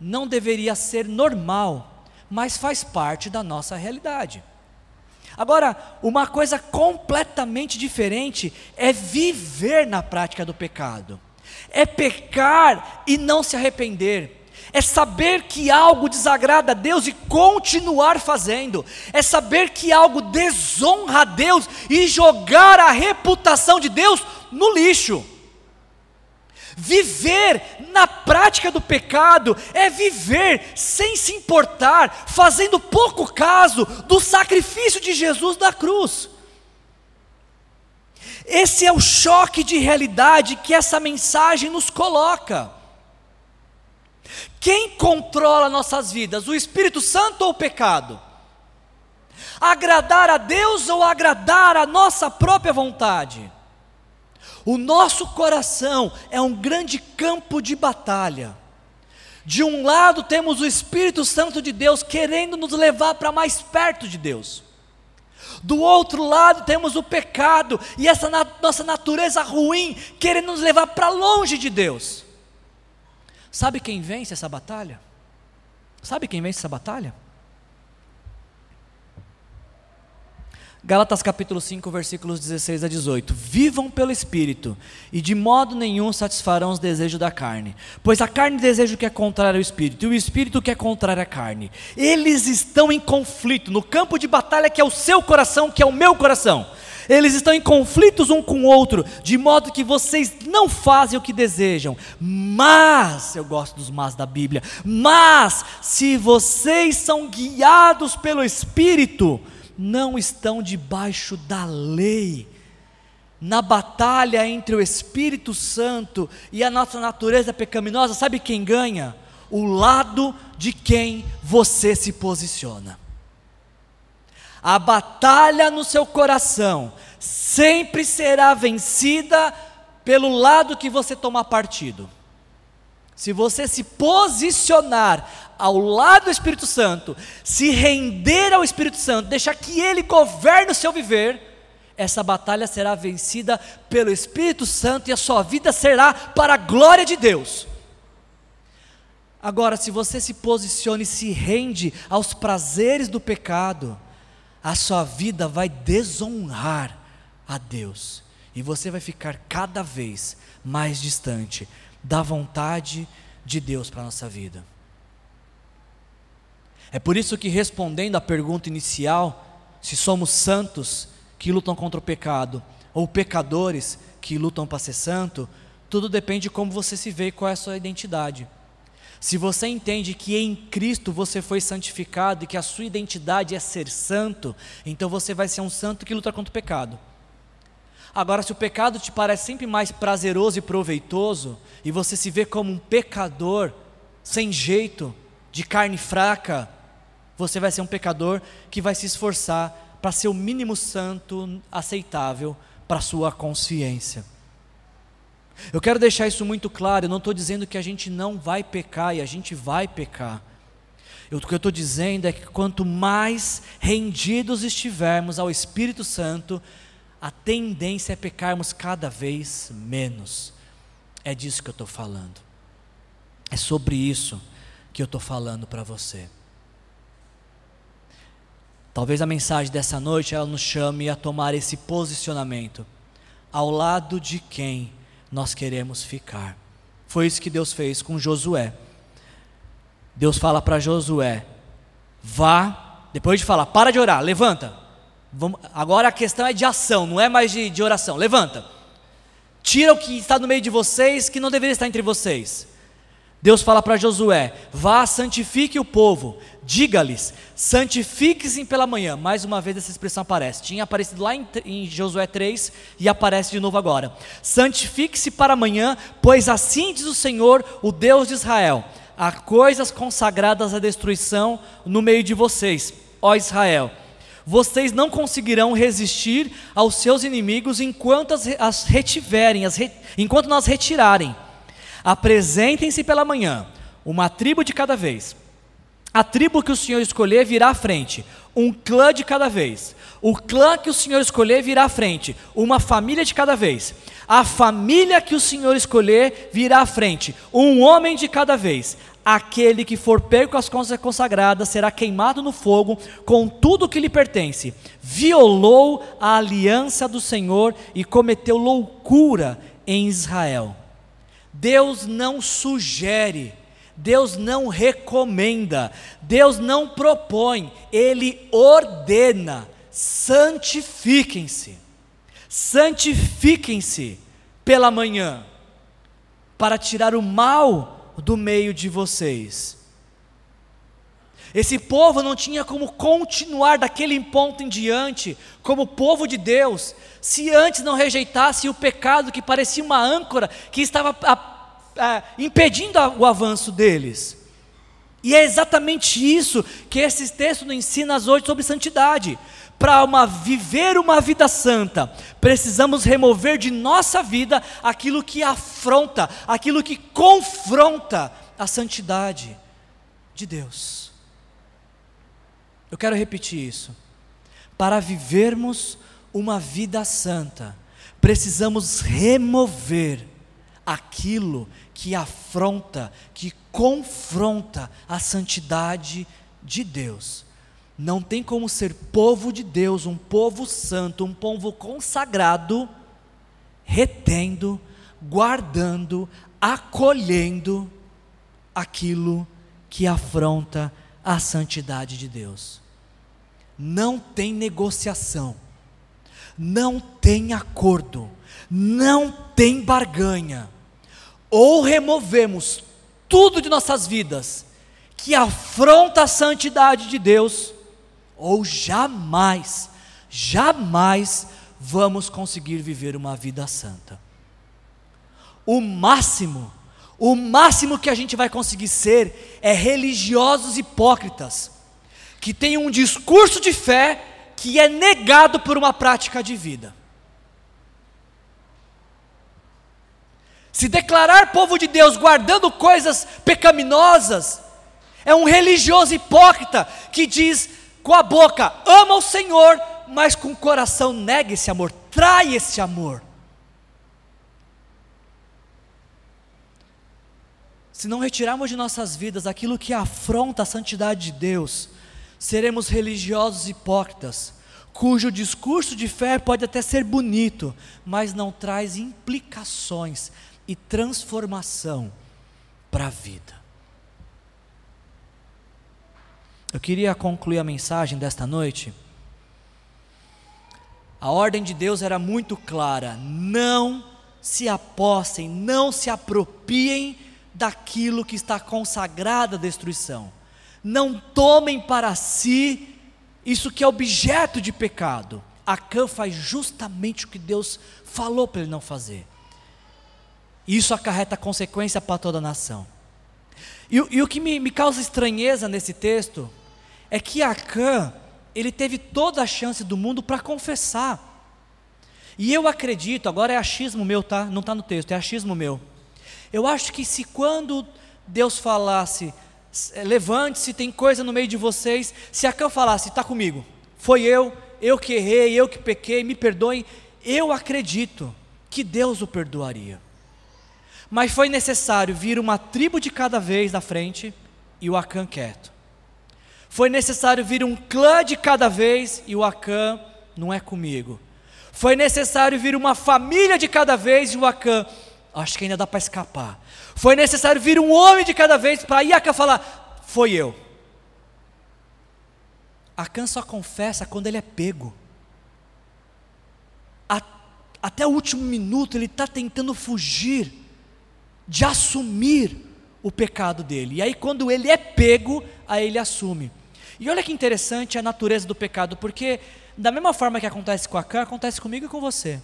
Speaker 1: não deveria ser normal, mas faz parte da nossa realidade. Agora, uma coisa completamente diferente é viver na prática do pecado, é pecar e não se arrepender. É saber que algo desagrada a Deus e continuar fazendo. É saber que algo desonra a Deus e jogar a reputação de Deus no lixo. Viver na prática do pecado é viver sem se importar, fazendo pouco caso do sacrifício de Jesus na cruz. Esse é o choque de realidade que essa mensagem nos coloca. Quem controla nossas vidas, o Espírito Santo ou o pecado? Agradar a Deus ou agradar a nossa própria vontade? O nosso coração é um grande campo de batalha. De um lado temos o Espírito Santo de Deus querendo nos levar para mais perto de Deus. Do outro lado temos o pecado e essa na nossa natureza ruim querendo nos levar para longe de Deus. Sabe quem vence essa batalha? Sabe quem vence essa batalha? Gálatas capítulo 5, versículos 16 a 18. Vivam pelo Espírito, e de modo nenhum satisfarão os desejos da carne. Pois a carne deseja o que é contrário ao Espírito, e o Espírito o que é contrário à carne. Eles estão em conflito, no campo de batalha que é o seu coração, que é o meu coração. eles estão em conflitos um com o outro, de modo que vocês não fazem o que desejam. Mas, eu gosto dos mas da Bíblia, mas se vocês são guiados pelo Espírito, não estão debaixo da lei. Na batalha entre o Espírito Santo e a nossa natureza pecaminosa, sabe quem ganha? O lado de quem você se posiciona. A batalha no seu coração sempre será vencida pelo lado que você tomar partido. Se você se posicionar ao lado do Espírito Santo, se render ao Espírito Santo, deixar que ele governe o seu viver, essa batalha será vencida pelo Espírito Santo e a sua vida será para a glória de Deus. Agora, se você se posiciona e se rende aos prazeres do pecado, a sua vida vai desonrar a Deus e você vai ficar cada vez mais distante da vontade de Deus para a nossa vida. É por isso que, respondendo à pergunta inicial, se somos santos que lutam contra o pecado ou pecadores que lutam para ser santo, tudo depende de como você se vê e qual é a sua identidade. Se você entende que em Cristo você foi santificado e que a sua identidade é ser santo, então você vai ser um santo que luta contra o pecado. Agora, se o pecado te parece sempre mais prazeroso e proveitoso, e você se vê como um pecador, sem jeito, de carne fraca, você vai ser um pecador que vai se esforçar para ser o mínimo santo aceitável para a sua consciência. Eu quero deixar isso muito claro, eu não estou dizendo que a gente não vai pecar e a gente vai pecar. Eu, o que eu estou dizendo é que quanto mais rendidos estivermos ao Espírito Santo, a tendência é pecarmos cada vez menos. É disso que eu estou falando. É sobre isso que eu estou falando para você. Talvez a mensagem dessa noite ela nos chame a tomar esse posicionamento. Ao lado de quem nós queremos ficar. Foi isso que Deus fez com Josué. Deus fala para Josué: vá, depois de falar, para de orar, levanta. Vamos, agora a questão é de ação, não é mais de, de oração. Levanta. Tira o que está no meio de vocês, que não deveria estar entre vocês. Deus fala para Josué: vá, santifique o povo, diga-lhes, santifique-se pela manhã. Mais uma vez essa expressão aparece. Tinha aparecido lá em, em Josué 3 e aparece de novo agora. Santifique-se para amanhã, pois assim diz o Senhor, o Deus de Israel: há coisas consagradas à destruição no meio de vocês, ó Israel. Vocês não conseguirão resistir aos seus inimigos enquanto as, as retiverem, as re, enquanto nós retirarem. Apresentem-se pela manhã, uma tribo de cada vez. A tribo que o Senhor escolher virá à frente, um clã de cada vez. O clã que o Senhor escolher virá à frente, uma família de cada vez. A família que o Senhor escolher virá à frente, um homem de cada vez. Aquele que for pego com as coisas consagradas será queimado no fogo com tudo que lhe pertence. Violou a aliança do Senhor e cometeu loucura em Israel. Deus não sugere, Deus não recomenda, Deus não propõe, Ele ordena: santifiquem-se, santifiquem-se pela manhã, para tirar o mal do meio de vocês. Esse povo não tinha como continuar daquele ponto em diante, como povo de Deus, se antes não rejeitasse o pecado que parecia uma âncora que estava a, a, impedindo o avanço deles. E é exatamente isso que esse texto nos ensina hoje sobre santidade. Para uma, viver uma vida santa, precisamos remover de nossa vida aquilo que afronta, aquilo que confronta a santidade de Deus. Eu quero repetir isso. Para vivermos uma vida santa, precisamos remover aquilo que afronta, que confronta a santidade de Deus. Não tem como ser povo de Deus, um povo santo, um povo consagrado, retendo, guardando, acolhendo aquilo que afronta a santidade de Deus não tem negociação, não tem acordo, não tem barganha. Ou removemos tudo de nossas vidas que afronta a santidade de Deus, ou jamais, jamais vamos conseguir viver uma vida santa. O máximo, o máximo que a gente vai conseguir ser é religiosos hipócritas, que têm um discurso de fé que é negado por uma prática de vida. Se declarar povo de Deus guardando coisas pecaminosas, é um religioso hipócrita que diz com a boca: ama o Senhor, mas com o coração nega esse amor, trai esse amor. Se não retirarmos de nossas vidas aquilo que afronta a santidade de Deus, seremos religiosos hipócritas, cujo discurso de fé pode até ser bonito, mas não traz implicações e transformação para a vida. Eu queria concluir a mensagem desta noite. A ordem de Deus era muito clara: não se apossem, não se apropiem daquilo que está consagrado à destruição. Não tomem para si isso que é objeto de pecado. Acã faz justamente o que Deus falou para ele não fazer. Isso acarreta consequência para toda a nação. E, e o que me, me causa estranheza nesse texto é que Acã, ele teve toda a chance do mundo para confessar. E eu acredito, agora é achismo meu, tá? Não está no texto, é achismo meu. Eu acho que se quando Deus falasse, levante-se, tem coisa no meio de vocês, se Acã falasse, está comigo, foi eu, eu que errei, eu que pequei, me perdoem, eu acredito que Deus o perdoaria. Mas foi necessário vir uma tribo de cada vez da frente e o Acã quieto. Foi necessário vir um clã de cada vez e o Acã não é comigo. Foi necessário vir uma família de cada vez e o Acã, acho que ainda dá para escapar. Foi necessário vir um homem de cada vez para aí Acã falar: foi eu. Acã só confessa quando ele é pego. até o último minuto ele está tentando fugir de assumir o pecado dele. E aí, quando ele é pego, aí ele assume. E olha que interessante a natureza do pecado, porque da mesma forma que acontece com Acã, acontece comigo e com você.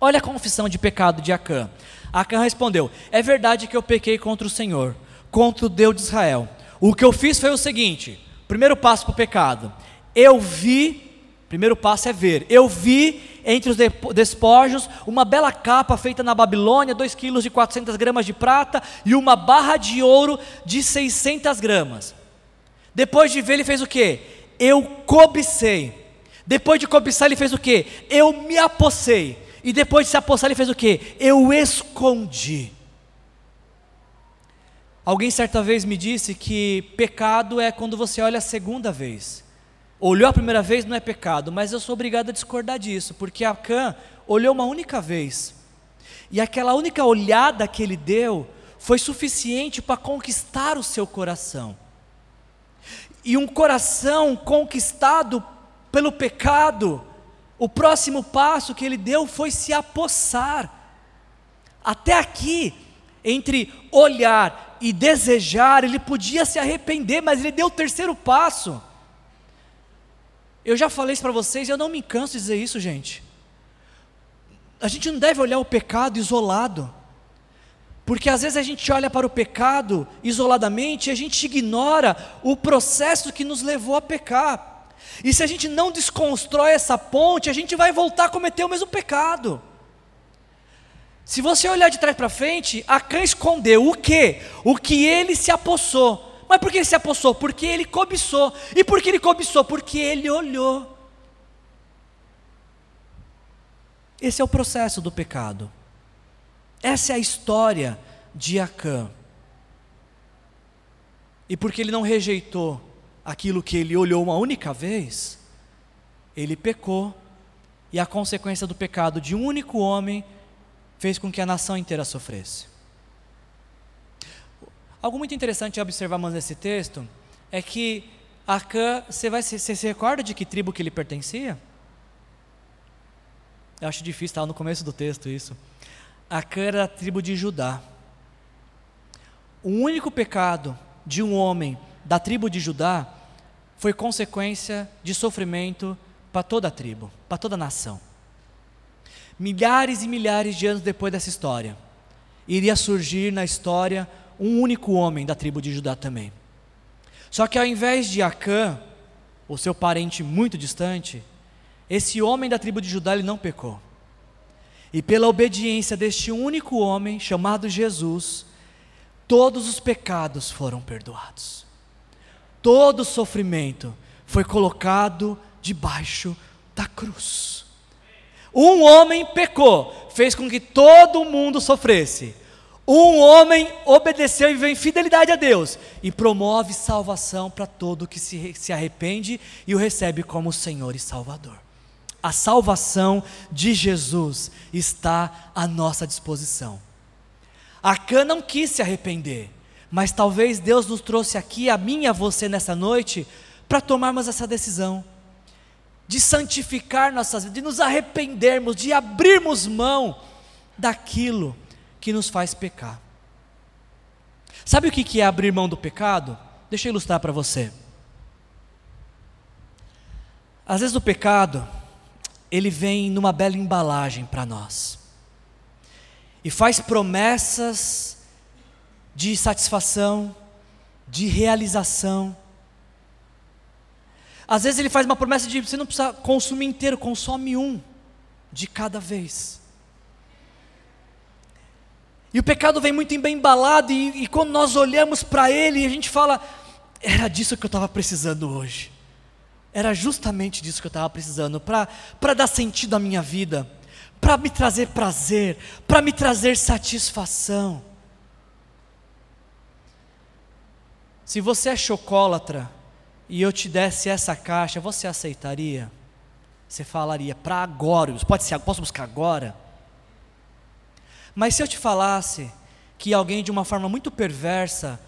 Speaker 1: Olha a confissão de pecado de Acã. Acã respondeu: É verdade que eu pequei contra o Senhor, contra o Deus de Israel. O que eu fiz foi o seguinte: primeiro passo para o pecado. Eu vi Primeiro passo é ver. Eu vi entre os despojos uma bela capa feita na Babilônia, 2 quilos de 400 gramas de prata e uma barra de ouro de 600 gramas. Depois de ver, ele fez o que? Eu cobicei. Depois de cobiçar, ele fez o que? Eu me apossei. E depois de se apossar, ele fez o que? Eu escondi. Alguém certa vez me disse que pecado é quando você olha a segunda vez. Olhou a primeira vez não é pecado, mas eu sou obrigado a discordar disso, porque Acã olhou uma única vez. E aquela única olhada que ele deu foi suficiente para conquistar o seu coração. E um coração conquistado pelo pecado, o próximo passo que ele deu foi se apossar. Até aqui, entre olhar e desejar, ele podia se arrepender, mas ele deu o terceiro passo. Eu já falei isso para vocês e eu não me canso de dizer isso, gente. A gente não deve olhar o pecado isolado. Porque às vezes a gente olha para o pecado isoladamente e a gente ignora o processo que nos levou a pecar. E se a gente não desconstrói essa ponte, a gente vai voltar a cometer o mesmo pecado. Se você olhar de trás para frente, Acã escondeu o que? O que ele se apossou. Mas por que ele se apossou? Porque ele cobiçou. E por que ele cobiçou? Porque ele olhou. Esse é o processo do pecado. Essa é a história de Acã. E porque ele não rejeitou aquilo que ele olhou uma única vez, ele pecou. E a consequência do pecado de um único homem fez com que a nação inteira sofresse. Algo muito interessante observarmos nesse texto é que Acã, você, vai, você se recorda de que tribo que ele pertencia? Eu acho difícil, estava no começo do texto isso. Acã era da tribo de Judá. O único pecado de um homem da tribo de Judá foi consequência de sofrimento para toda a tribo, para toda a nação. Milhares e milhares de anos depois dessa história, iria surgir na história um único homem da tribo de Judá também. Só que ao invés de Acã, o seu parente muito distante, esse homem da tribo de Judá ele não pecou. E pela obediência deste único homem chamado Jesus, todos os pecados foram perdoados. Todo o sofrimento foi colocado debaixo da cruz. Um homem pecou, fez com que todo mundo sofresse. Um homem obedeceu e viveu em fidelidade a Deus e promove salvação para todo que se, se arrepende e o recebe como Senhor e Salvador. A salvação de Jesus está à nossa disposição. Acã não quis se arrepender, mas talvez Deus nos trouxe aqui, a mim e a você nessa noite, para tomarmos essa decisão de santificar nossas vidas, de nos arrependermos, de abrirmos mão daquilo que nos faz pecar. Sabe o que é abrir mão do pecado? Deixa eu ilustrar para você. Às vezes o pecado, ele vem numa bela embalagem para nós. E faz promessas de satisfação, de realização. Às vezes ele faz uma promessa de você não precisa consumir inteiro, consome um de cada vez. E o pecado vem muito bem embalado, e, e quando nós olhamos para ele, a gente fala: era disso que eu estava precisando hoje. Era justamente disso que eu estava precisando, para dar sentido à minha vida, para me trazer prazer, para me trazer satisfação. Se você é chocólatra e eu te desse essa caixa, você aceitaria? Você falaria, para agora, pode ser, posso buscar agora? Mas se eu te falasse que alguém de uma forma muito perversa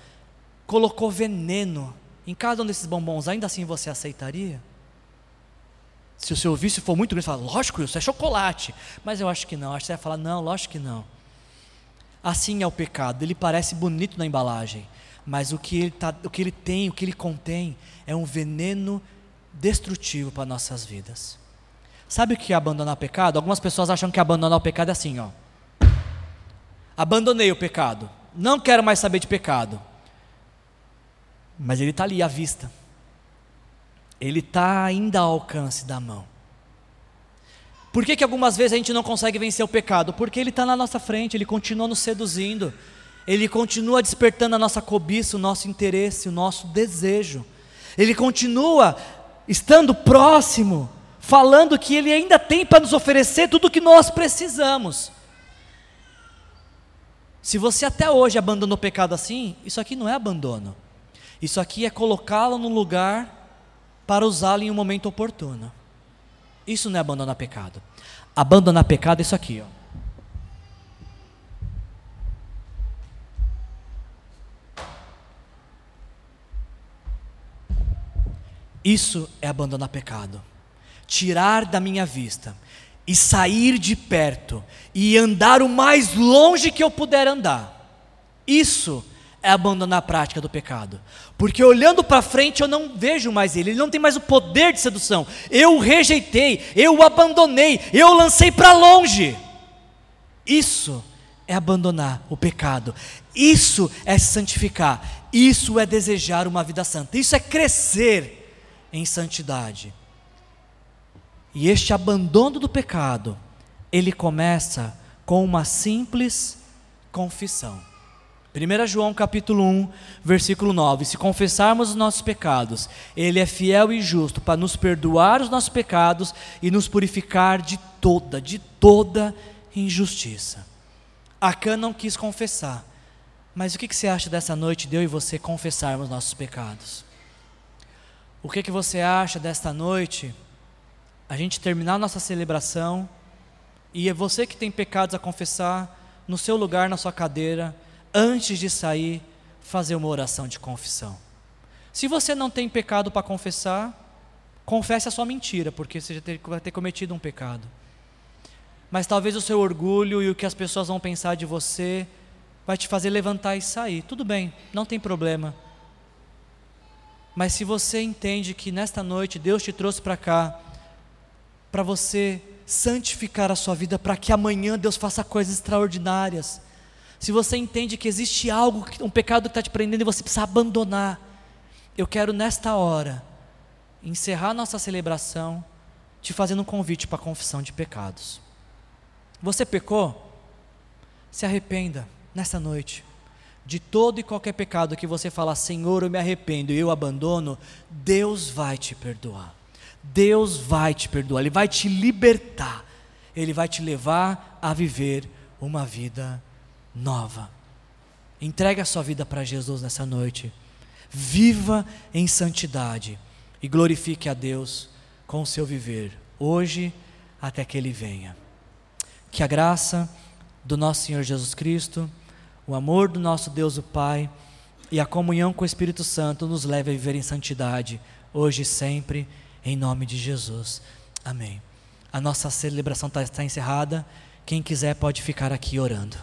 Speaker 1: colocou veneno em cada um desses bombons, ainda assim você aceitaria? Se o seu vício for muito grande, você fala, lógico, isso é chocolate. Mas eu acho que não. Acho que você vai falar, não, lógico que não. Assim é o pecado. Ele parece bonito na embalagem, mas o que ele, tá, o que ele tem, o que ele contém, é um veneno destrutivo para nossas vidas. Sabe o que é abandonar o pecado? Algumas pessoas acham que abandonar o pecado é assim, ó. Abandonei o pecado. Não quero mais saber de pecado. Mas ele está ali à vista. Ele está ainda ao alcance da mão. Por que, que algumas vezes a gente não consegue vencer o pecado? Porque ele está na nossa frente, ele continua nos seduzindo, ele continua despertando a nossa cobiça, o nosso interesse, o nosso desejo. Ele continua estando próximo, falando que ele ainda tem para nos oferecer tudo o que nós precisamos. Se você até hoje abandonou o pecado assim, isso aqui não é abandono. Isso aqui é colocá-lo no lugar para usá-lo em um momento oportuno. Isso não é abandonar pecado. Abandonar pecado é isso aqui, ó. Isso é abandonar pecado. Tirar da minha vista e sair de perto e andar o mais longe que eu puder andar. Isso é abandonar a prática do pecado. Porque olhando para frente eu não vejo mais ele, ele não tem mais o poder de sedução. Eu o rejeitei, eu o abandonei, eu o lancei para longe. Isso é abandonar o pecado. Isso é santificar. Isso é desejar uma vida santa. Isso é crescer em santidade. E este abandono do pecado, ele começa com uma simples confissão. 1 João capítulo 1, versículo 9: Se confessarmos os nossos pecados, Ele é fiel e justo para nos perdoar os nossos pecados e nos purificar de toda, de toda injustiça. Acã não quis confessar, mas o que, você acha dessa noite de eu e você confessarmos nossos pecados? O que, que você acha desta noite a gente terminar a nossa celebração e é você que tem pecados a confessar, no seu lugar, na sua cadeira, antes de sair, fazer uma oração de confissão. Se você não tem pecado para confessar, confesse a sua mentira, porque você já vai ter cometido um pecado. mas talvez o seu orgulho e o que as pessoas vão pensar de você vai te fazer levantar e sair. Tudo bem, não tem problema. Mas se você entende que nesta noite Deus te trouxe para cá, para você santificar a sua vida, para que amanhã Deus faça coisas extraordinárias. Se você entende que existe algo, um pecado que está te prendendo e você precisa abandonar, eu quero nesta hora encerrar nossa celebração te fazendo um convite para a confissão de pecados. Você pecou? Se arrependa nessa noite de todo e qualquer pecado que você falar, Senhor, eu me arrependo e eu abandono, Deus vai te perdoar. Deus vai te perdoar, Ele vai te libertar, Ele vai te levar a viver uma vida nova. Entregue a sua vida para Jesus nessa noite. Viva em santidade e glorifique a Deus com o seu viver, hoje até que Ele venha. Que a graça do nosso Senhor Jesus Cristo, o amor do nosso Deus o Pai e a comunhão com o Espírito Santo nos leve a viver em santidade, hoje e sempre, em nome de Jesus. Amém. A nossa celebração está, está encerrada. Quem quiser pode ficar aqui orando.